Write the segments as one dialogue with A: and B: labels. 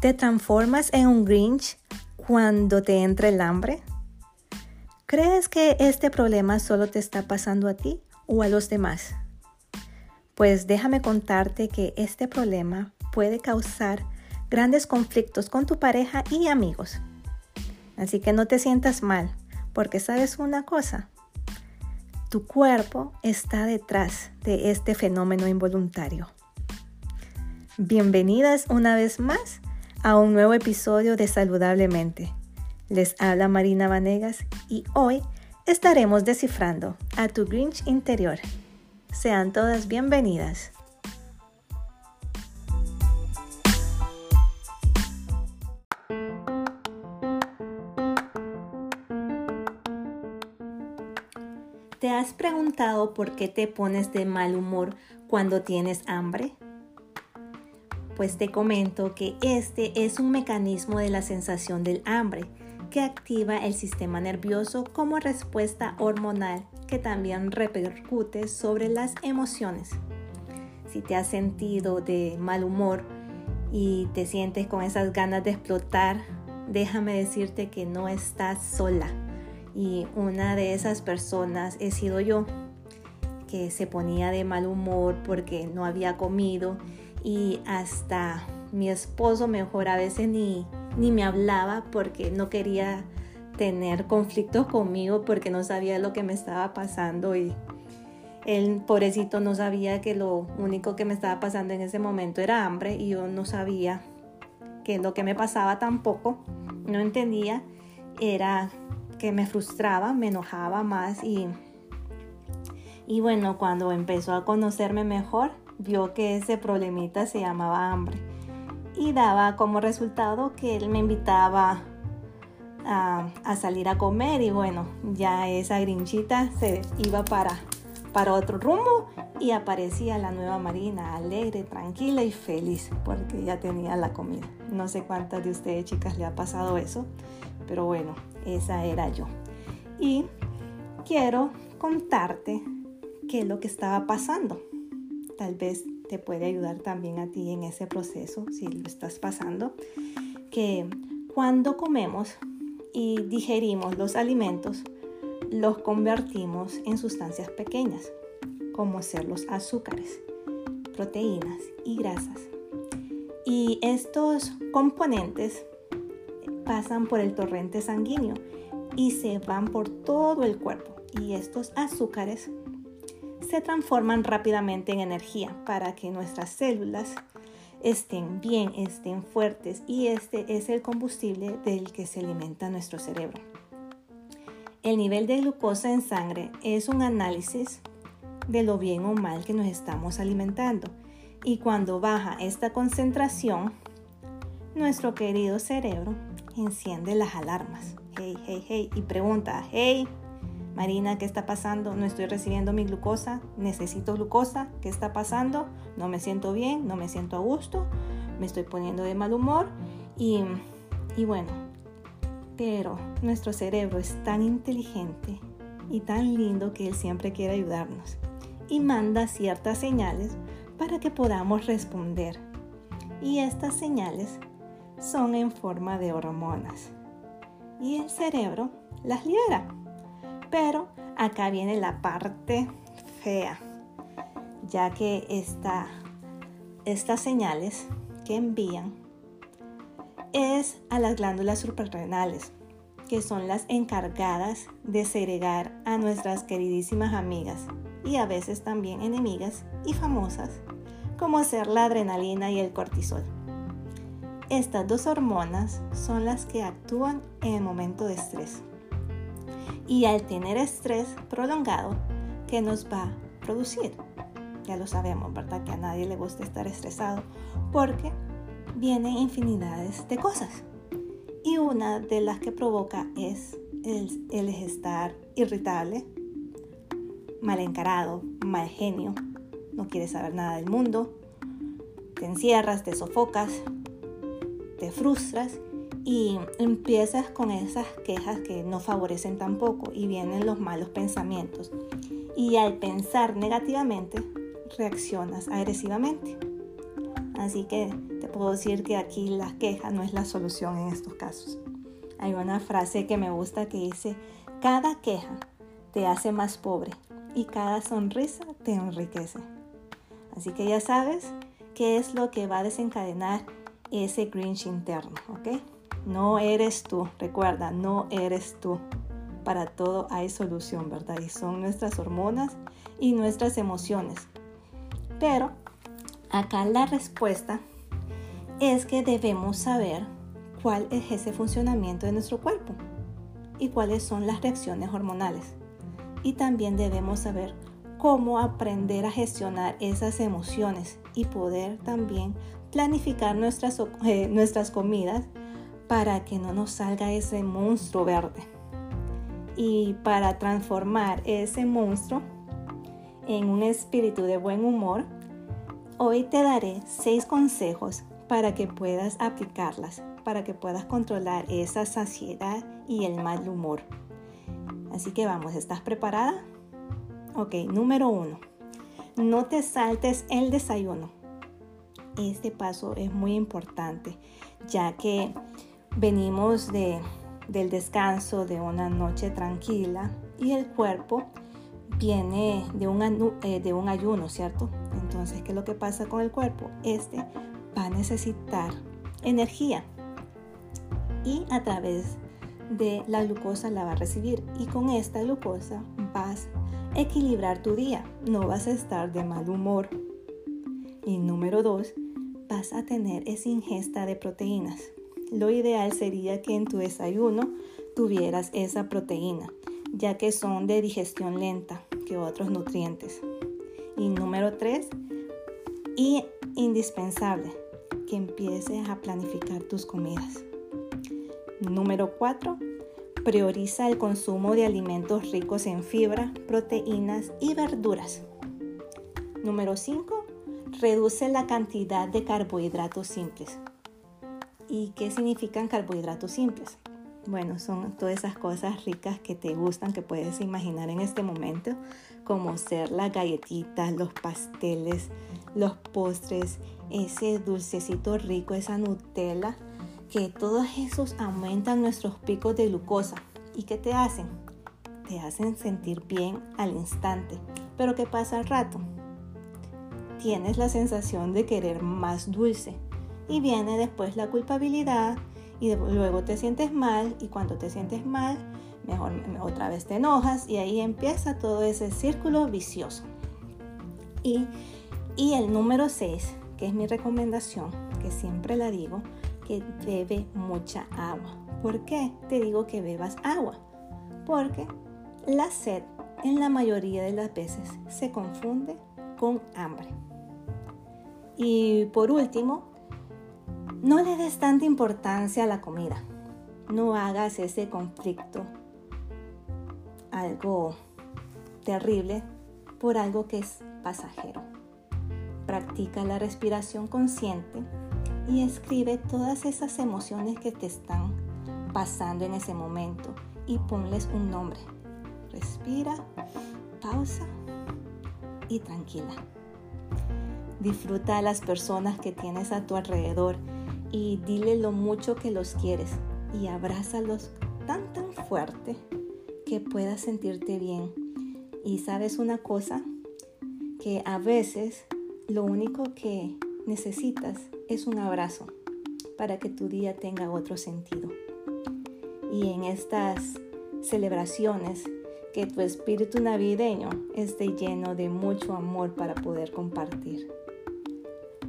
A: ¿Te transformas en un Grinch cuando te entra el hambre? ¿Crees que este problema solo te está pasando a ti o a los demás? Pues déjame contarte que este problema puede causar grandes conflictos con tu pareja y amigos. Así que no te sientas mal, porque sabes una cosa, tu cuerpo está detrás de este fenómeno involuntario. Bienvenidas una vez más a un nuevo episodio de Saludablemente. Les habla Marina Vanegas y hoy estaremos descifrando a tu Grinch interior. Sean todas bienvenidas. ¿Te has preguntado por qué te pones de mal humor cuando tienes hambre? Pues te comento que este es un mecanismo de la sensación del hambre que activa el sistema nervioso como respuesta hormonal que también repercute sobre las emociones. Si te has sentido de mal humor y te sientes con esas ganas de explotar, déjame decirte que no estás sola. Y una de esas personas he sido yo, que se ponía de mal humor porque no había comido y hasta mi esposo mejor a veces ni, ni me hablaba porque no quería tener conflictos conmigo porque no sabía lo que me estaba pasando y el pobrecito no sabía que lo único que me estaba pasando en ese momento era hambre y yo no sabía que lo que me pasaba tampoco, no entendía, era que me frustraba, me enojaba más y, y bueno, cuando empezó a conocerme mejor, vio que ese problemita se llamaba hambre y daba como resultado que él me invitaba a, salir a comer y bueno, ya esa grinchita se iba para, para otro rumbo y aparecía la nueva Marina alegre, tranquila y feliz porque ya tenía la comida. No sé cuántas de ustedes chicas le ha pasado eso, pero bueno, esa era yo. Y quiero contarte qué es lo que estaba pasando tal vez te puede ayudar también a ti en ese proceso, si lo estás pasando, que cuando comemos y digerimos los alimentos, los convertimos en sustancias pequeñas, como ser los azúcares, proteínas y grasas. Y estos componentes pasan por el torrente sanguíneo y se van por todo el cuerpo. Y estos azúcares se transforman rápidamente en energía para que nuestras células estén bien, estén fuertes y este es el combustible del que se alimenta nuestro cerebro. El nivel de glucosa en sangre es un análisis de lo bien o mal que nos estamos alimentando y cuando baja esta concentración, nuestro querido cerebro enciende las alarmas. Hey, hey, hey y pregunta, hey, Marina, ¿qué está pasando? No estoy recibiendo mi glucosa, necesito glucosa, ¿qué está pasando? No me siento bien, no me siento a gusto, me estoy poniendo de mal humor y, y bueno, pero nuestro cerebro es tan inteligente y tan lindo que él siempre quiere ayudarnos y manda ciertas señales para que podamos responder. Y estas señales son en forma de hormonas. Y el cerebro las libera. Pero acá viene la parte fea, ya que estas señales que envían es a las glándulas suprarrenales, que son las encargadas de segregar a nuestras queridísimas amigas y a veces también enemigas y famosas, como ser la adrenalina y el cortisol. Estas dos hormonas son las que actúan en el momento de estrés y al tener estrés prolongado, ¿qué nos va a producir? Ya lo sabemos, ¿verdad? Que a nadie le gusta estar estresado porque vienen infinidades de cosas. Y una de las que provoca es el, el estar irritable, mal encarado, mal genio, no quieres saber nada del mundo, te encierras, te sofocas, te frustras y empiezas con esas quejas que no favorecen tampoco y vienen los malos pensamientos. Y al pensar negativamente, reaccionas agresivamente. Así que te puedo decir que aquí la queja no es la solución en estos casos. Hay una frase que me gusta que dice, cada queja te hace más pobre y cada sonrisa te enriquece. Así que ya sabes qué es lo que va a desencadenar ese Grinch interno, ¿ok? No eres tú, recuerda, no eres tú. Para todo hay solución, ¿verdad? Y son nuestras hormonas y nuestras emociones. Pero acá la respuesta es que debemos saber cuál es ese funcionamiento de nuestro cuerpo y cuáles son las reacciones hormonales. Y también debemos saber cómo aprender a gestionar esas emociones y poder también planificar nuestras, eh, nuestras comidas para que no nos salga ese monstruo verde. Y para transformar ese monstruo en un espíritu de buen humor, hoy te daré seis consejos para que puedas aplicarlas, para que puedas controlar esa saciedad y el mal humor. Así que vamos, ¿estás preparada? Ok, número uno, no te saltes el desayuno. Este paso es muy importante, ya que venimos de, del descanso, de una noche tranquila y el cuerpo viene de un, eh, de un ayuno, ¿cierto? Entonces, ¿qué es lo que pasa con el cuerpo? Este va a necesitar energía y a través de la glucosa la va a recibir y con esta glucosa vas a equilibrar tu día, no vas a estar de mal humor. Y número dos, vas a tener esa ingesta de proteínas. Lo ideal sería que en tu desayuno tuvieras esa proteína, ya que son de digestión lenta que otros nutrientes. Y número tres, y indispensable, que empieces a planificar tus comidas. Número 4. Prioriza el consumo de alimentos ricos en fibra, proteínas y verduras. Número 5. Reduce la cantidad de carbohidratos simples. ¿Y qué significan carbohidratos simples? Bueno, son todas esas cosas ricas que te gustan, que puedes imaginar en este momento, como ser las galletitas, los pasteles, los postres, ese dulcecito rico, esa Nutella que todos esos aumentan nuestros picos de glucosa. ¿Y qué te hacen? Te hacen sentir bien al instante. Pero ¿qué pasa al rato? Tienes la sensación de querer más dulce. Y viene después la culpabilidad y luego te sientes mal y cuando te sientes mal, mejor otra vez te enojas y ahí empieza todo ese círculo vicioso. Y, y el número 6, que es mi recomendación, que siempre la digo, que bebe mucha agua. ¿Por qué te digo que bebas agua? Porque la sed en la mayoría de las veces se confunde con hambre. Y por último, no le des tanta importancia a la comida. No hagas ese conflicto algo terrible por algo que es pasajero. Practica la respiración consciente y escribe todas esas emociones que te están pasando en ese momento y ponles un nombre. Respira, pausa y tranquila. Disfruta a las personas que tienes a tu alrededor y dile lo mucho que los quieres y abrázalos tan tan fuerte que puedas sentirte bien. Y sabes una cosa, que a veces lo único que necesitas es un abrazo para que tu día tenga otro sentido. Y en estas celebraciones, que tu espíritu navideño esté lleno de mucho amor para poder compartir.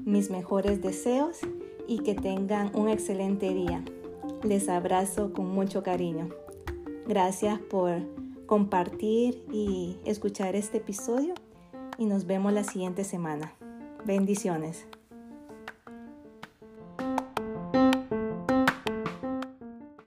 A: Mis mejores deseos y que tengan un excelente día. Les abrazo con mucho cariño. Gracias por compartir y escuchar este episodio y nos vemos la siguiente semana. Bendiciones.